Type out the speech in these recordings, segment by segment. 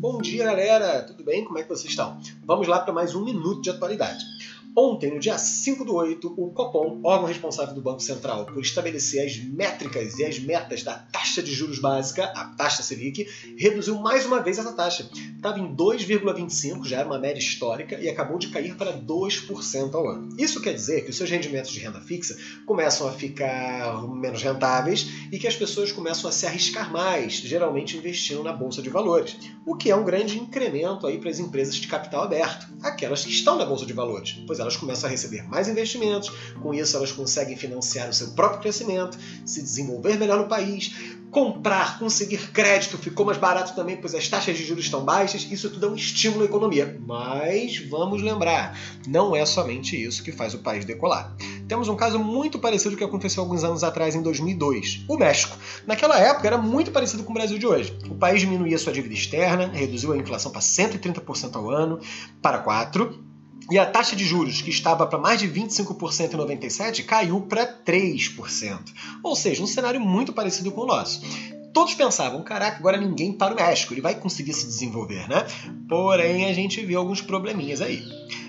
Bom dia, galera! Tudo bem? Como é que vocês estão? Vamos lá para mais um minuto de atualidade. Ontem, no dia 5 do 8, o Copom, órgão responsável do Banco Central por estabelecer as métricas e as metas da taxa de juros básica, a taxa Selic, reduziu mais uma vez essa taxa. Estava em 2,25, já era uma média histórica, e acabou de cair para 2% ao ano. Isso quer dizer que os seus rendimentos de renda fixa começam a ficar menos rentáveis e que as pessoas começam a se arriscar mais, geralmente investindo na bolsa de valores, o que é um grande incremento aí para as empresas de capital aberto, aquelas que estão na bolsa de valores, pois elas elas começam a receber mais investimentos, com isso elas conseguem financiar o seu próprio crescimento, se desenvolver melhor no país, comprar, conseguir crédito ficou mais barato também, pois as taxas de juros estão baixas, isso tudo é um estímulo à economia. Mas vamos lembrar, não é somente isso que faz o país decolar. Temos um caso muito parecido que aconteceu alguns anos atrás, em 2002, o México. Naquela época era muito parecido com o Brasil de hoje. O país diminuía sua dívida externa, reduziu a inflação para 130% ao ano, para 4%, e a taxa de juros, que estava para mais de 25% em 97, caiu para 3%. Ou seja, um cenário muito parecido com o nosso. Todos pensavam, caraca, agora ninguém para o México, ele vai conseguir se desenvolver, né? Porém, a gente viu alguns probleminhas aí.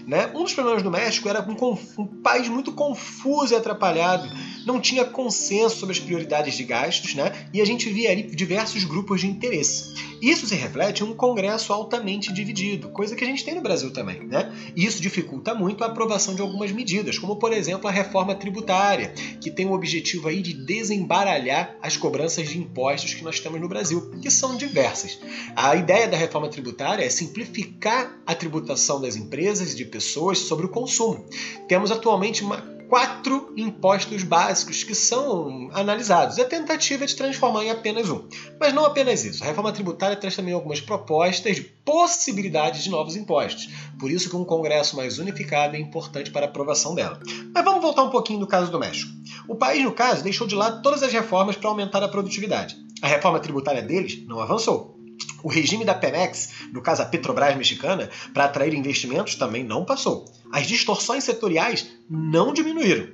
Né? Um dos problemas do México era um, um país muito confuso e atrapalhado, não tinha consenso sobre as prioridades de gastos, né? e a gente via ali diversos grupos de interesse. Isso se reflete em um Congresso altamente dividido, coisa que a gente tem no Brasil também. Né? E isso dificulta muito a aprovação de algumas medidas, como por exemplo a reforma tributária, que tem o objetivo aí de desembaralhar as cobranças de impostos que nós temos no Brasil, que são diversas. A ideia da reforma tributária é simplificar a tributação das empresas e de pessoas sobre o consumo. Temos atualmente uma quatro impostos básicos que são analisados. A tentativa é de transformar em apenas um. Mas não apenas isso. A reforma tributária traz também algumas propostas de possibilidades de novos impostos. Por isso que um Congresso mais unificado é importante para a aprovação dela. Mas vamos voltar um pouquinho do caso do México. O país, no caso, deixou de lado todas as reformas para aumentar a produtividade. A reforma tributária deles não avançou. O regime da Pemex, no caso a Petrobras mexicana, para atrair investimentos também não passou. As distorções setoriais não diminuíram.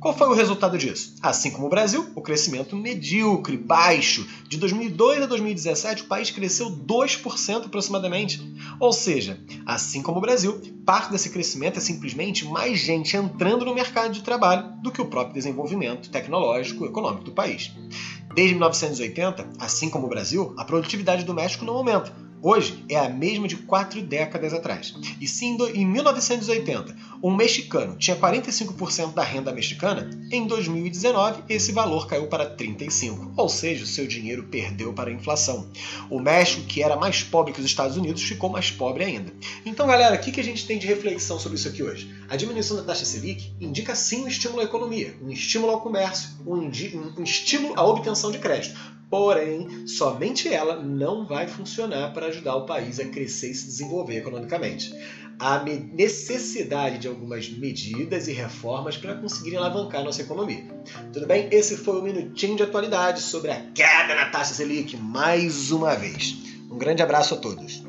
Qual foi o resultado disso? Assim como o Brasil, o crescimento medíocre, baixo. De 2002 a 2017, o país cresceu 2% aproximadamente. Ou seja, assim como o Brasil, parte desse crescimento é simplesmente mais gente entrando no mercado de trabalho do que o próprio desenvolvimento tecnológico e econômico do país. Desde 1980, assim como o Brasil, a produtividade do México não aumenta. Hoje é a mesma de quatro décadas atrás. E se em 1980 um mexicano tinha 45% da renda mexicana, em 2019 esse valor caiu para 35%, ou seja, o seu dinheiro perdeu para a inflação. O México, que era mais pobre que os Estados Unidos, ficou mais pobre ainda. Então, galera, o que a gente tem de reflexão sobre isso aqui hoje? A diminuição da taxa Selic indica sim um estímulo à economia, um estímulo ao comércio, um, um estímulo à obtenção de crédito. Porém, somente ela não vai funcionar para ajudar o país a crescer e se desenvolver economicamente. Há necessidade de algumas medidas e reformas para conseguirem alavancar nossa economia. Tudo bem? Esse foi o Minutinho de Atualidade sobre a queda na taxa Selic mais uma vez. Um grande abraço a todos.